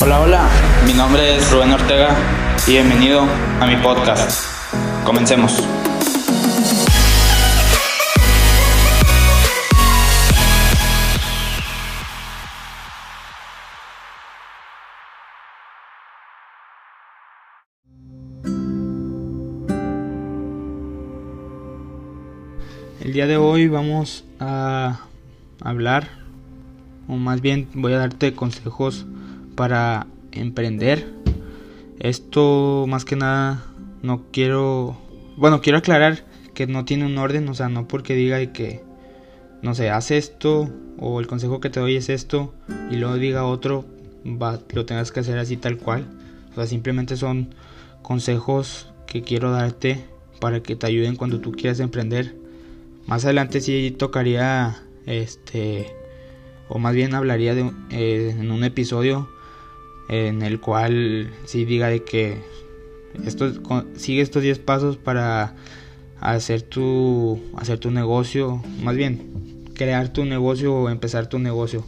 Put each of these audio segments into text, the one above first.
Hola, hola, mi nombre es Rubén Ortega y bienvenido a mi podcast. Comencemos. El día de hoy vamos a hablar, o más bien voy a darte consejos para emprender. Esto más que nada no quiero, bueno, quiero aclarar que no tiene un orden, o sea, no porque diga que, no sé, haz esto o el consejo que te doy es esto y luego diga otro, va, lo tengas que hacer así tal cual. O sea, simplemente son consejos que quiero darte para que te ayuden cuando tú quieras emprender más adelante sí tocaría, este, o más bien hablaría de, eh, en un episodio en el cual sí diga de que esto, sigue estos 10 pasos para hacer tu, hacer tu negocio, más bien crear tu negocio o empezar tu negocio.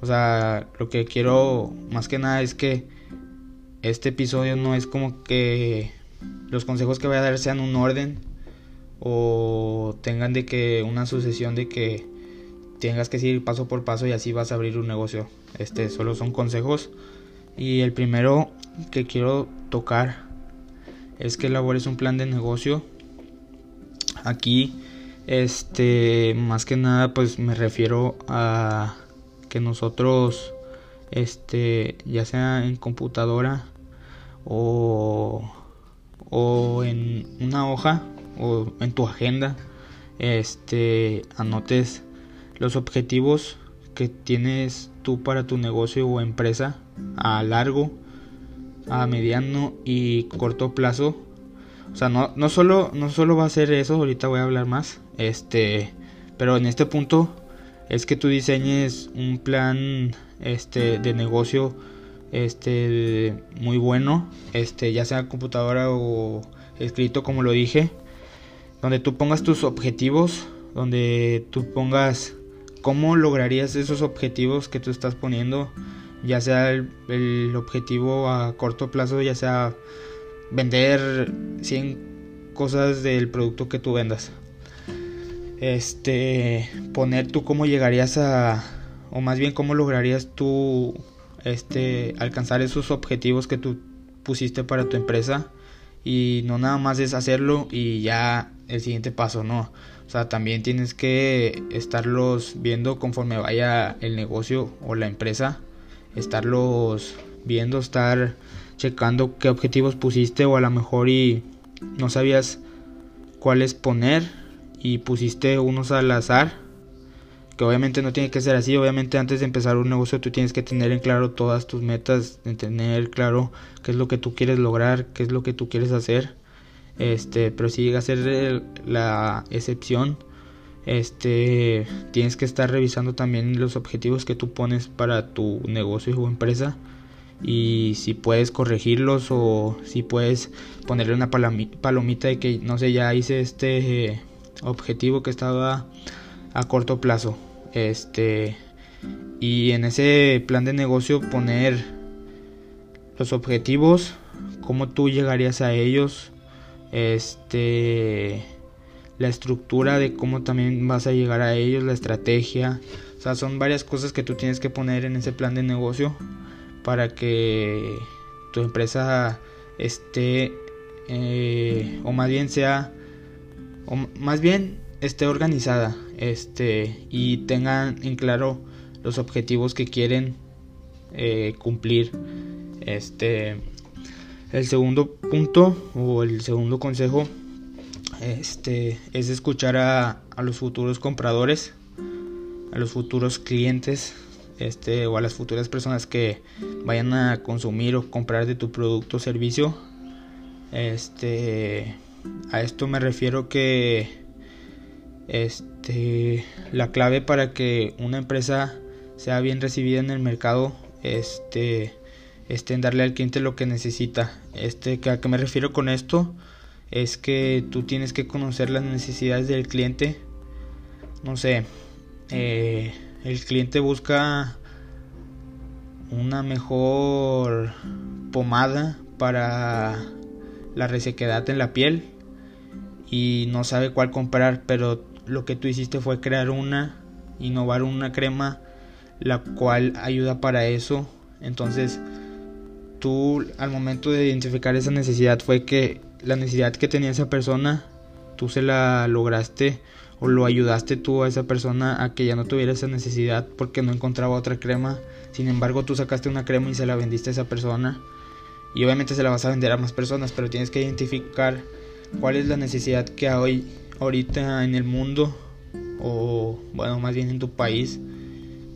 O sea, lo que quiero más que nada es que este episodio no es como que los consejos que voy a dar sean un orden o tengan de que una sucesión de que tengas que seguir paso por paso y así vas a abrir un negocio. Este solo son consejos y el primero que quiero tocar es que elabores un plan de negocio. Aquí este más que nada pues me refiero a que nosotros este ya sea en computadora o o en una hoja o en tu agenda este anotes los objetivos que tienes tú para tu negocio o empresa a largo, a mediano y corto plazo. O sea, no, no, solo, no solo va a ser eso, ahorita voy a hablar más. Este, pero en este punto es que tú diseñes un plan este, de negocio este, muy bueno, este, ya sea computadora o escrito como lo dije donde tú pongas tus objetivos, donde tú pongas cómo lograrías esos objetivos que tú estás poniendo, ya sea el, objetivo a corto plazo, ya sea vender 100 cosas del producto que tú vendas. Este, poner tú cómo llegarías a, o más bien cómo lograrías tú, este, alcanzar esos objetivos que tú pusiste para tu empresa y no nada más es hacerlo y ya el siguiente paso, no. O sea, también tienes que estarlos viendo conforme vaya el negocio o la empresa, estarlos viendo, estar checando qué objetivos pusiste o a lo mejor y no sabías cuáles poner y pusiste unos al azar que obviamente no tiene que ser así, obviamente antes de empezar un negocio tú tienes que tener en claro todas tus metas, tener claro qué es lo que tú quieres lograr, qué es lo que tú quieres hacer. Este, pero si llega a ser la excepción, este, tienes que estar revisando también los objetivos que tú pones para tu negocio o empresa y si puedes corregirlos o si puedes ponerle una palomita de que no sé, ya hice este objetivo que estaba a corto plazo. Este y en ese plan de negocio poner los objetivos, cómo tú llegarías a ellos, este la estructura de cómo también vas a llegar a ellos, la estrategia, o sea, son varias cosas que tú tienes que poner en ese plan de negocio para que tu empresa esté eh, o más bien sea o más bien esté organizada este y tengan en claro los objetivos que quieren eh, cumplir. Este el segundo punto o el segundo consejo este es escuchar a, a los futuros compradores a los futuros clientes este o a las futuras personas que vayan a consumir o comprar de tu producto o servicio este a esto me refiero que este, la clave para que una empresa sea bien recibida en el mercado este, este en darle al cliente lo que necesita. Este, ¿A qué me refiero con esto? Es que tú tienes que conocer las necesidades del cliente. No sé, eh, el cliente busca una mejor pomada para la resequedad en la piel y no sabe cuál comprar, pero lo que tú hiciste fue crear una, innovar una crema la cual ayuda para eso. Entonces, tú al momento de identificar esa necesidad fue que la necesidad que tenía esa persona, tú se la lograste o lo ayudaste tú a esa persona a que ya no tuviera esa necesidad porque no encontraba otra crema. Sin embargo, tú sacaste una crema y se la vendiste a esa persona. Y obviamente se la vas a vender a más personas, pero tienes que identificar cuál es la necesidad que hay ahorita en el mundo o bueno, más bien en tu país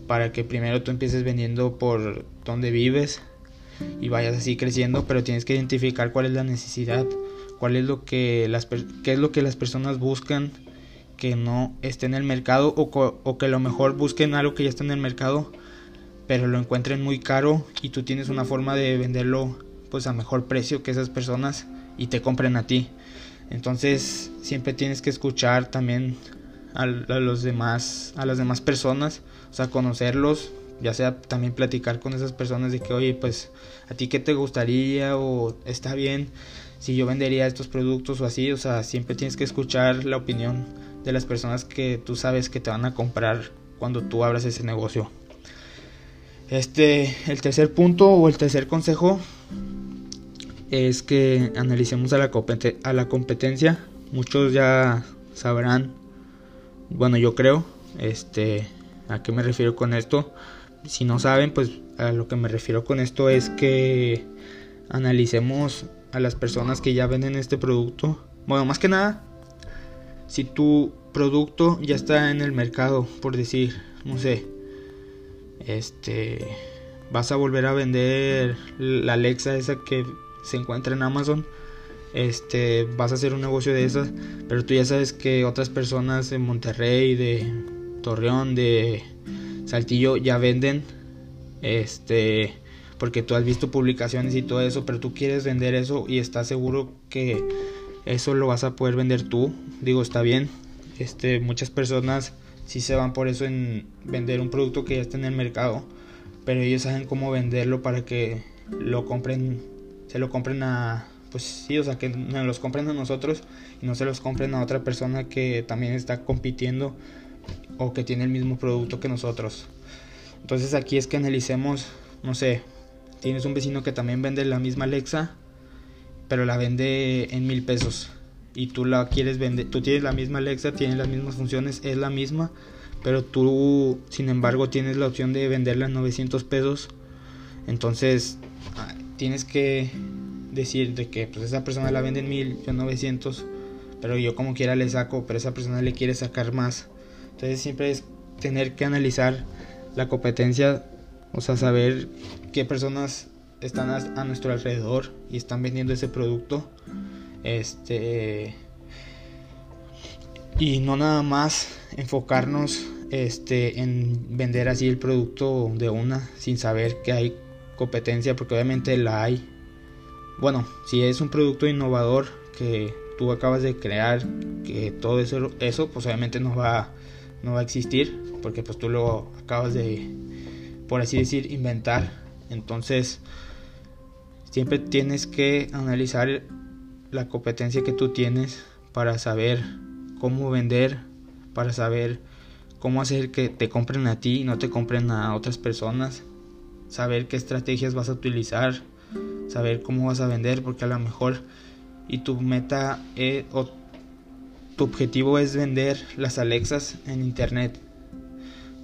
para que primero tú empieces vendiendo por donde vives y vayas así creciendo, pero tienes que identificar cuál es la necesidad, cuál es lo que las qué es lo que las personas buscan que no esté en el mercado o, o que a lo mejor busquen algo que ya está en el mercado, pero lo encuentren muy caro y tú tienes una forma de venderlo pues a mejor precio que esas personas y te compren a ti. Entonces siempre tienes que escuchar también a, los demás, a las demás personas, o sea, conocerlos, ya sea también platicar con esas personas de que, oye, pues a ti qué te gustaría o está bien si yo vendería estos productos o así, o sea, siempre tienes que escuchar la opinión de las personas que tú sabes que te van a comprar cuando tú abras ese negocio. Este, el tercer punto o el tercer consejo es que analicemos a la, competencia. Muchos ya sabrán, bueno, yo creo, este, a qué me refiero con esto. Si no saben, pues a lo que me refiero con esto es que analicemos a las personas que ya venden este producto. Bueno, más que nada, si tu producto ya está en el mercado, por decir, no sé, este, vas a volver a vender la Alexa esa que se encuentra en Amazon, este, vas a hacer un negocio de esas, pero tú ya sabes que otras personas en Monterrey, de Torreón, de Saltillo ya venden, este, porque tú has visto publicaciones y todo eso, pero tú quieres vender eso y estás seguro que eso lo vas a poder vender tú. Digo, está bien. Este, muchas personas sí se van por eso en vender un producto que ya está en el mercado, pero ellos saben cómo venderlo para que lo compren se lo compren a, pues sí, o sea, que nos los compren a nosotros y no se los compren a otra persona que también está compitiendo o que tiene el mismo producto que nosotros. Entonces aquí es que analicemos, no sé, tienes un vecino que también vende la misma Alexa, pero la vende en mil pesos y tú la quieres vender, tú tienes la misma Alexa, tienes las mismas funciones, es la misma, pero tú, sin embargo, tienes la opción de venderla en 900 pesos. Entonces, tienes que decir de que pues esa persona la vende en 1000, yo 900, pero yo como quiera le saco, pero esa persona le quiere sacar más. Entonces siempre es tener que analizar la competencia, o sea, saber qué personas están a, nuestro alrededor y están vendiendo ese producto. Este y no nada más enfocarnos este en vender así el producto de una sin saber que hay competencia porque obviamente la hay. Bueno, si es un producto innovador que tú acabas de crear, que todo eso, eso pues obviamente no va, no va a existir porque pues tú lo acabas de, por así decir, inventar. Entonces, siempre tienes que analizar la competencia que tú tienes para saber cómo vender, para saber cómo hacer que te compren a ti y no te compren a otras personas saber qué estrategias vas a utilizar, saber cómo vas a vender, porque a lo mejor y tu meta es, o tu objetivo es vender las Alexas en internet,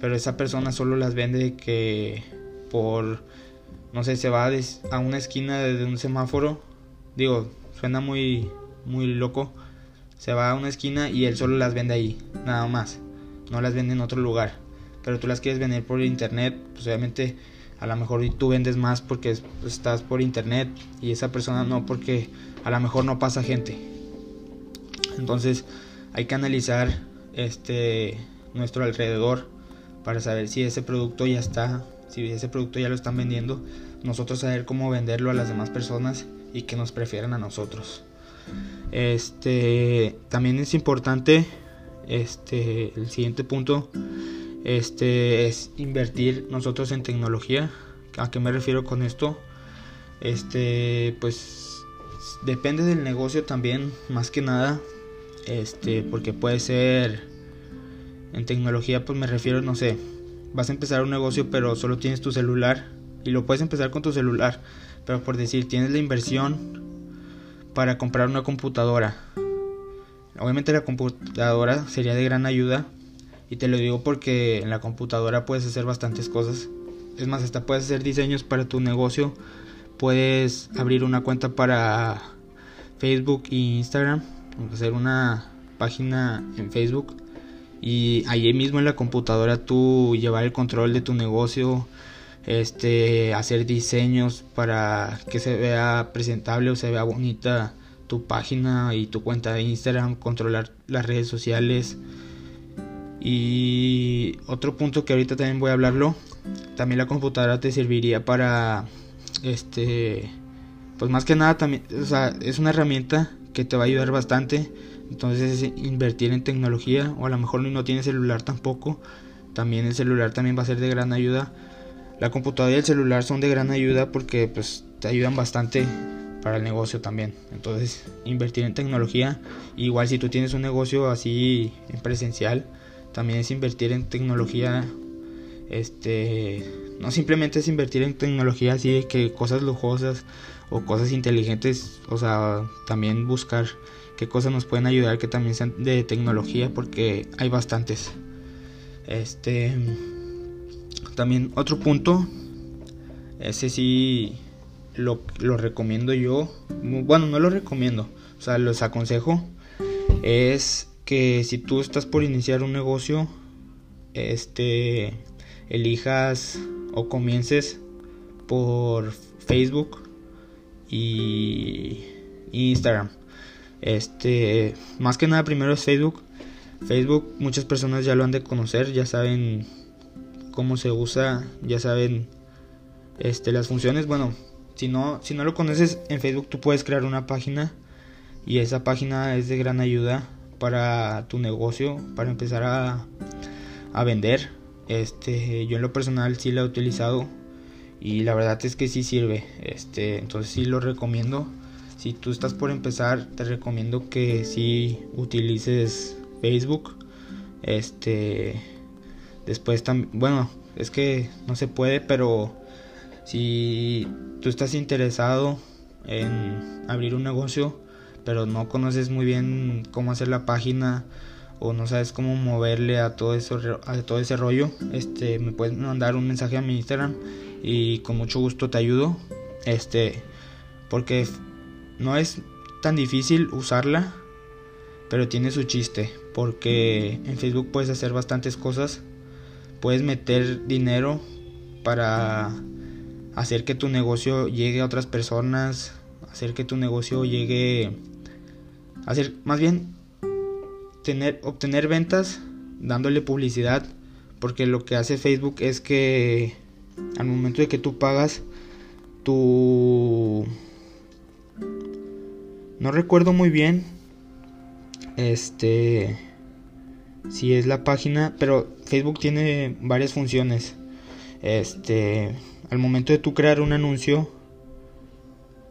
pero esa persona solo las vende que por no sé, se va a una esquina de un semáforo, digo, suena muy muy loco, se va a una esquina y él solo las vende ahí, nada más, no las vende en otro lugar, pero tú las quieres vender por internet, pues obviamente a lo mejor tú vendes más porque estás por internet y esa persona no porque a lo mejor no pasa gente. Entonces hay que analizar este nuestro alrededor para saber si ese producto ya está, si ese producto ya lo están vendiendo, nosotros saber cómo venderlo a las demás personas y que nos prefieran a nosotros. Este también es importante este el siguiente punto este es invertir nosotros en tecnología, ¿A qué me refiero con esto? Este, pues depende del negocio también, más que nada. Este, porque puede ser en tecnología, pues me refiero, no sé, vas a empezar un negocio pero solo tienes tu celular y lo puedes empezar con tu celular, pero por decir, tienes la inversión para comprar una computadora. Obviamente la computadora sería de gran ayuda y te lo digo porque en la computadora puedes hacer bastantes cosas. Es más, hasta puedes hacer diseños para tu negocio. Puedes abrir una cuenta para Facebook e Instagram. Hacer una página en Facebook. Y allí mismo en la computadora tú llevar el control de tu negocio. Este, hacer diseños para que se vea presentable o se vea bonita tu página y tu cuenta de Instagram. Controlar las redes sociales y otro punto que ahorita también voy a hablarlo, también la computadora te serviría para este pues más que nada también, o sea, es una herramienta que te va a ayudar bastante. Entonces invertir en tecnología o a lo mejor no tienes celular tampoco, también el celular también va a ser de gran ayuda. La computadora y el celular son de gran ayuda porque pues te ayudan bastante para el negocio también. Entonces, invertir en tecnología, igual si tú tienes un negocio así en presencial, también es invertir en tecnología este no simplemente es invertir en tecnología así que cosas lujosas o cosas inteligentes o sea también buscar qué cosas nos pueden ayudar que también sean de tecnología porque hay bastantes este también otro punto ese sí lo, lo recomiendo yo bueno no lo recomiendo o sea los aconsejo es que si tú estás por iniciar un negocio, este, elijas o comiences por Facebook y Instagram. Este, más que nada primero es Facebook. Facebook muchas personas ya lo han de conocer, ya saben cómo se usa, ya saben este las funciones. Bueno, si no si no lo conoces en Facebook tú puedes crear una página y esa página es de gran ayuda para tu negocio, para empezar a, a vender. Este, yo en lo personal sí la he utilizado y la verdad es que sí sirve. Este, entonces sí lo recomiendo. Si tú estás por empezar, te recomiendo que sí utilices Facebook. Este, después también, bueno, es que no se puede, pero si tú estás interesado en abrir un negocio, pero no conoces muy bien cómo hacer la página o no sabes cómo moverle a todo eso a todo ese rollo, este me puedes mandar un mensaje a mi Instagram y con mucho gusto te ayudo. Este porque no es tan difícil usarla, pero tiene su chiste, porque en Facebook puedes hacer bastantes cosas. Puedes meter dinero para hacer que tu negocio llegue a otras personas, hacer que tu negocio llegue hacer más bien tener obtener ventas dándole publicidad porque lo que hace Facebook es que al momento de que tú pagas tu no recuerdo muy bien este si es la página pero Facebook tiene varias funciones este al momento de tú crear un anuncio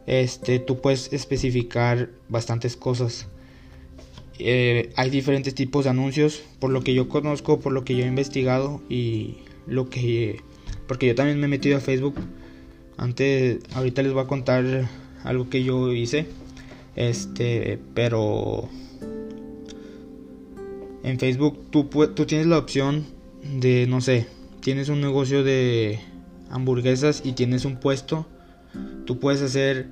este, tú puedes especificar bastantes cosas. Eh, hay diferentes tipos de anuncios, por lo que yo conozco, por lo que yo he investigado y lo que... Porque yo también me he metido a Facebook. Antes, ahorita les voy a contar algo que yo hice. Este, pero... En Facebook tú, tú tienes la opción de, no sé, tienes un negocio de hamburguesas y tienes un puesto tú puedes hacer,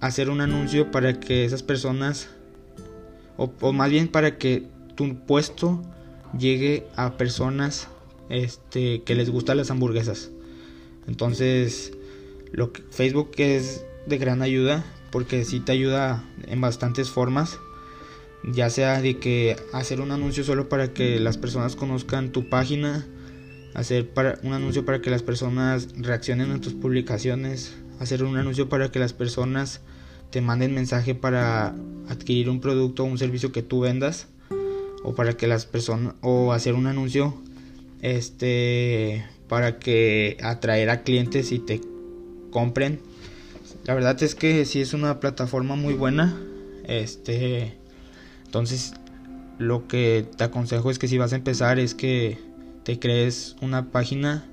hacer un anuncio para que esas personas, o, más bien para que tu puesto llegue a personas este, que les gustan las hamburguesas. Entonces, lo que, Facebook es de gran ayuda porque sí te ayuda en bastantes formas. Ya sea de que hacer un anuncio solo para que las personas conozcan tu página, hacer para, un anuncio para que las personas reaccionen a tus publicaciones, hacer un anuncio para que las personas te manden mensaje para adquirir un producto o un servicio que tú vendas o para que las personas o hacer un anuncio este para que atraer a clientes y te compren. La verdad es que sí es una plataforma muy buena. Este, entonces lo que te aconsejo es que si vas a empezar es que te crees una página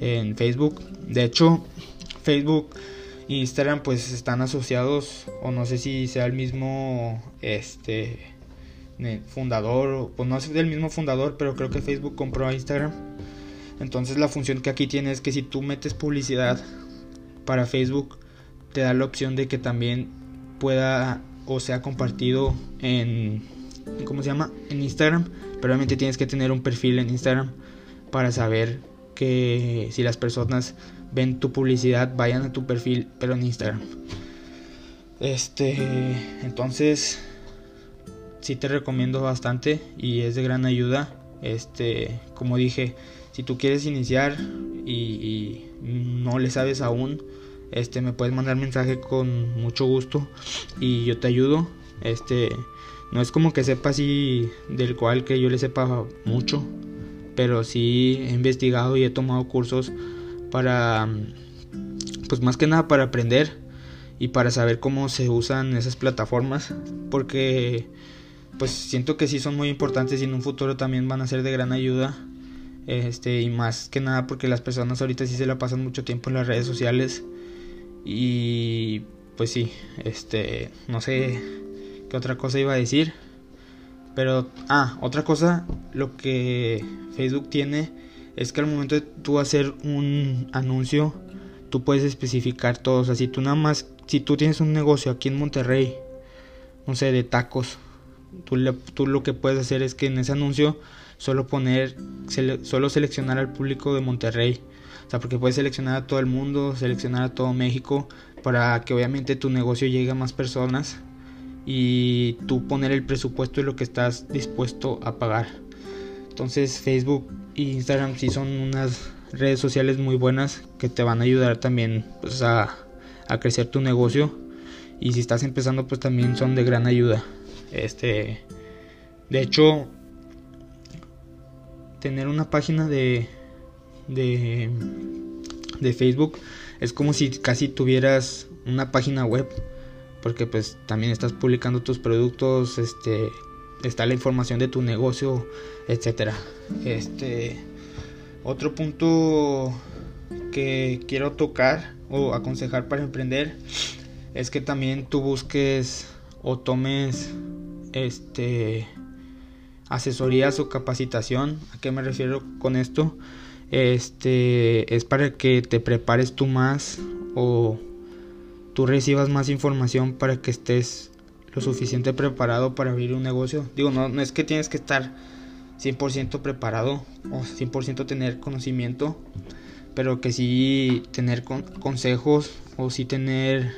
en Facebook. De hecho, Facebook e Instagram pues están asociados o no sé si sea el mismo este fundador, pues no es del mismo fundador, pero creo que Facebook compró a Instagram. Entonces la función que aquí tiene es que si tú metes publicidad para Facebook, te da la opción de que también pueda o sea compartido en ¿cómo se llama? en Instagram, pero obviamente tienes que tener un perfil en Instagram para saber que si las personas ven tu publicidad, vayan a tu perfil, pero en Instagram. Este, entonces sí te recomiendo bastante y es de gran ayuda. Este, como dije, si tú quieres iniciar y, y no le sabes aún, este me puedes mandar mensaje con mucho gusto y yo te ayudo. Este, no es como que sepa así del cual que yo le sepa mucho, pero sí he investigado y he tomado cursos para, pues más que nada para aprender y para saber cómo se usan esas plataformas, porque pues siento que sí son muy importantes y en un futuro también van a ser de gran ayuda. Este, y más que nada porque las personas ahorita sí se la pasan mucho tiempo en las redes sociales y pues sí, este, no sé qué otra cosa iba a decir. Pero, ah, otra cosa, lo que Facebook tiene es que al momento de tú hacer un anuncio, tú puedes especificar todo. O sea, si tú nada más, si tú tienes un negocio aquí en Monterrey, no sé, de tacos, tú, tú lo que puedes hacer es que en ese anuncio solo poner, solo seleccionar al público de Monterrey. O sea, porque puedes seleccionar a todo el mundo, seleccionar a todo México, para que obviamente tu negocio llegue a más personas y tú poner el presupuesto de lo que estás dispuesto a pagar. Entonces Facebook e Instagram sí son unas redes sociales muy buenas que te van a ayudar también pues, a, a crecer tu negocio y si estás empezando pues también son de gran ayuda. Este, de hecho, tener una página de de, de Facebook es como si casi tuvieras una página web porque pues también estás publicando tus productos este está la información de tu negocio etcétera. Este otro punto que quiero tocar o aconsejar para emprender es que también tú busques o tomes este asesorías o capacitación. A qué me refiero con esto este es para que te prepares tú más o tú recibas más información para que estés lo suficiente preparado para abrir un negocio. Digo, no, no es que tienes que estar 100% preparado o 100% tener conocimiento, pero que sí tener consejos o sí tener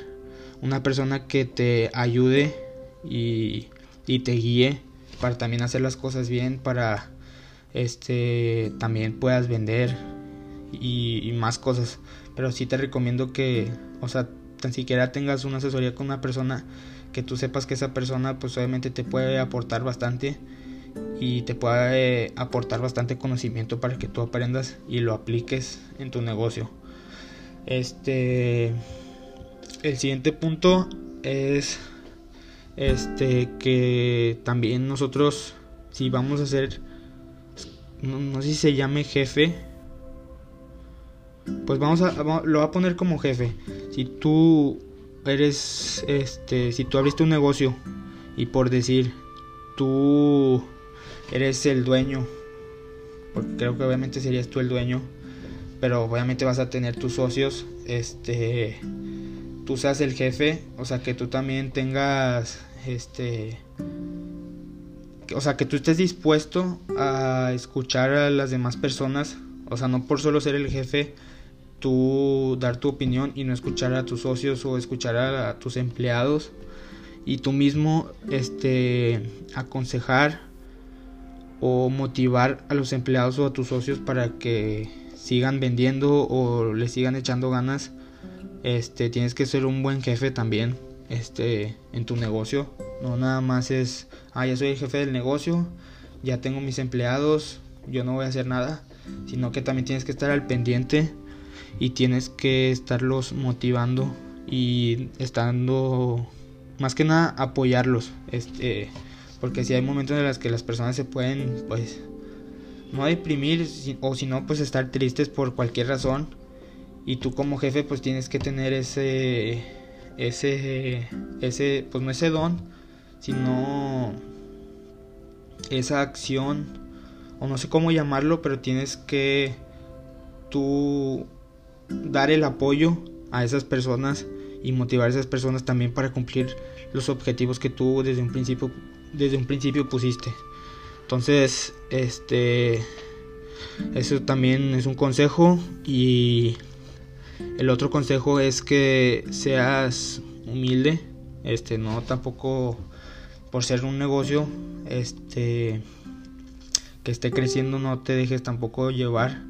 una persona que te ayude y, y te guíe para también hacer las cosas bien, para este también puedas vender y, más cosas. Pero sí te recomiendo que, o sea, tan siquiera tengas una asesoría con una persona que tú sepas que esa persona pues obviamente te puede aportar bastante y te puede aportar bastante conocimiento para que tú aprendas y lo apliques en tu negocio. Este el siguiente punto es este que también nosotros si vamos a hacer no, sé si se llame jefe. Pues vamos a, lo voy a poner como jefe. Si tú eres, este, si tú abriste un negocio y por decir, tú eres el dueño, porque creo que obviamente serías tú el dueño, pero obviamente vas a tener tus socios, este, tú seas el jefe, o sea que tú también tengas, este, o sea, que tú estés dispuesto a escuchar a las demás personas, o sea, no por solo ser el jefe, tú dar tu opinión y no escuchar a tus socios o escuchar a, tus empleados y tú mismo este aconsejar o motivar a los empleados o a tus socios para que sigan vendiendo o le sigan echando ganas este tienes que ser un buen jefe también este en tu negocio. No nada más es ah, ya soy el jefe del negocio, ya tengo mis empleados, yo no voy a hacer nada, sino que también tienes que estar al pendiente y tienes que estarlos motivando y estando más que nada apoyarlos. Este porque si hay momentos en los que las personas se pueden pues no deprimir o si no pues estar tristes por cualquier razón. Y tú como jefe pues tienes que tener ese ese ese pues no ese don sino esa acción o no sé cómo llamarlo pero tienes que tú dar el apoyo a esas personas y motivar a esas personas también para cumplir los objetivos que tú desde un principio desde un principio pusiste. Entonces este eso también es un consejo y el otro consejo es que seas humilde este no tampoco por ser un negocio este que esté creciendo no te dejes tampoco llevar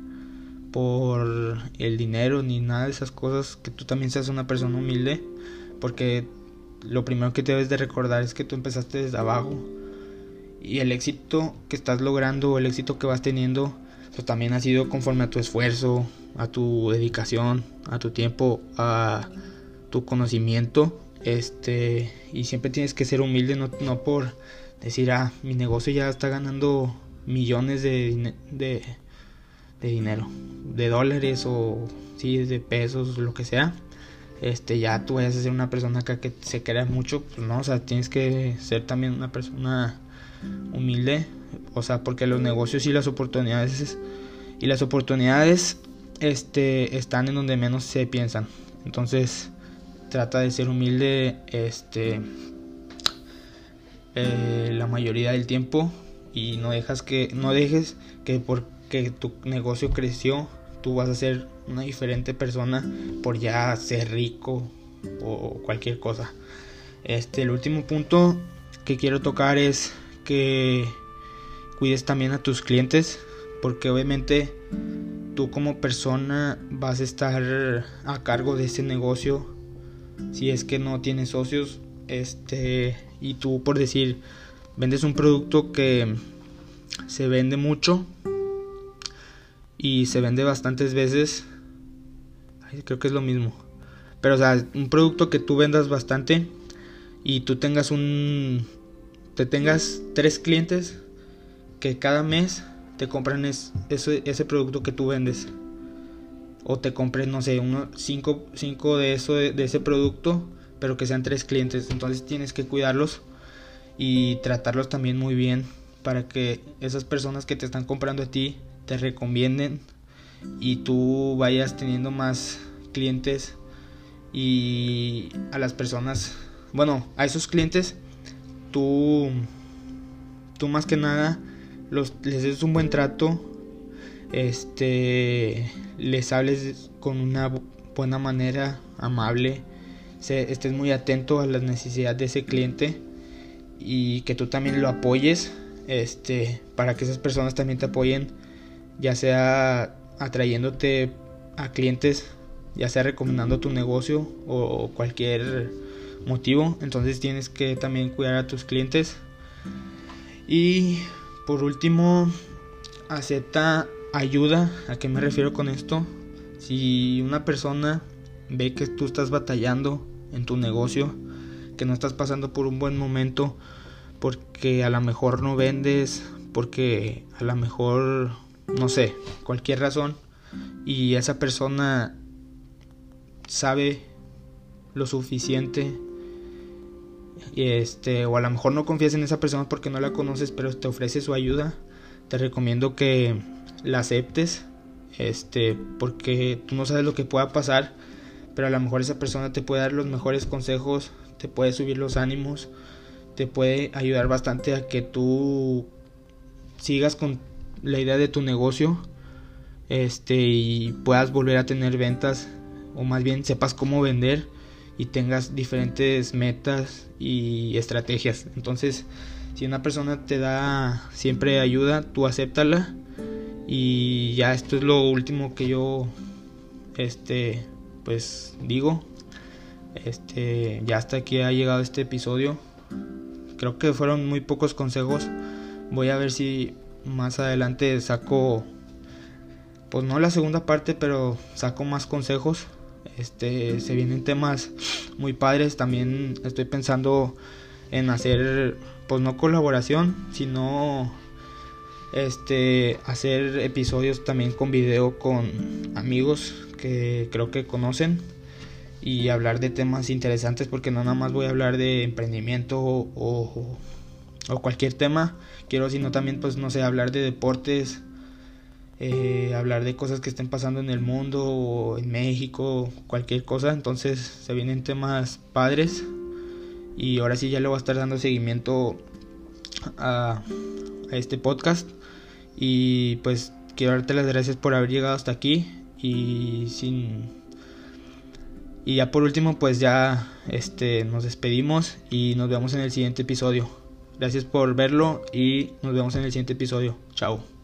por el dinero ni nada de esas cosas, que tú también seas una persona humilde, porque lo primero que debes de recordar es que tú empezaste desde abajo y el éxito que estás logrando, el éxito que vas teniendo, pues también ha sido conforme a tu esfuerzo, a tu dedicación, a tu tiempo, a tu conocimiento, este, y siempre tienes que ser humilde, no, no por decir, ah, mi negocio ya está ganando millones de, de de dinero, de dólares o sí, de pesos, lo que sea, este ya tú vayas a ser una persona acá que se crea mucho, pues no, o sea, tienes que ser también una persona humilde, o sea, porque los negocios y las oportunidades y las oportunidades este están en donde menos se piensan. Entonces, trata de ser humilde este eh, la mayoría del tiempo y no dejas que no dejes que por que tu negocio creció, tú vas a ser una diferente persona por ya ser rico o cualquier cosa. Este, el último punto que quiero tocar es que cuides también a tus clientes, porque obviamente tú como persona vas a estar a cargo de ese negocio si es que no tienes socios, este, y tú por decir vendes un producto que se vende mucho y se vende bastantes veces. creo que es lo mismo. Pero, o sea, un producto que tú vendas bastante y tú tengas un. Te tengas tres clientes que cada mes te compran ese, ese producto que tú vendes. O te compren, no sé, uno, cinco, cinco de, eso, de ese producto, pero que sean tres clientes. Entonces tienes que cuidarlos y tratarlos también muy bien para que esas personas que te están comprando a ti te recomienden y tú vayas teniendo más clientes y a las personas, bueno, a esos clientes tú tú más que nada les des un buen trato, este les hables con una buena manera, amable, se, estés muy atento a las necesidades de ese cliente y que tú también lo apoyes, este, para que esas personas también te apoyen ya sea atrayéndote a clientes, ya sea recomendando tu negocio o cualquier motivo. Entonces tienes que también cuidar a tus clientes. Y por último, acepta ayuda. ¿A qué me refiero con esto? Si una persona ve que tú estás batallando en tu negocio, que no estás pasando por un buen momento, porque a lo mejor no vendes, porque a lo mejor no sé, cualquier razón, y esa persona sabe lo suficiente este o a lo mejor no confías en esa persona porque no la conoces pero te ofrece su ayuda te recomiendo que la aceptes este porque tú no sabes lo que pueda pasar pero a lo mejor esa persona te puede dar los mejores consejos te puede subir los ánimos te puede ayudar bastante a que tú sigas con la idea de tu negocio este y puedas volver a tener ventas o más bien sepas cómo vender y tengas diferentes metas y estrategias. Entonces, si una persona te da siempre ayuda, tú acéptala y ya esto es lo último que yo este pues digo. Este, ya hasta aquí ha llegado este episodio. Creo que fueron muy pocos consejos. Voy a ver si más adelante saco pues no la segunda parte, pero saco más consejos. Este, se vienen temas muy padres. También estoy pensando en hacer, pues no colaboración, sino este, hacer episodios también con video con amigos que creo que conocen y hablar de temas interesantes porque no nada más voy a hablar de emprendimiento o, o, cualquier tema quiero sino también pues no sé hablar de deportes eh, hablar de cosas que estén pasando en el mundo o en México cualquier cosa entonces se vienen temas padres y ahora sí ya le voy a estar dando seguimiento a, a este podcast y pues quiero darte las gracias por haber llegado hasta aquí y sin y ya por último, pues ya este, nos despedimos y nos vemos en el siguiente episodio. Gracias por verlo y nos vemos en el siguiente episodio. Chao.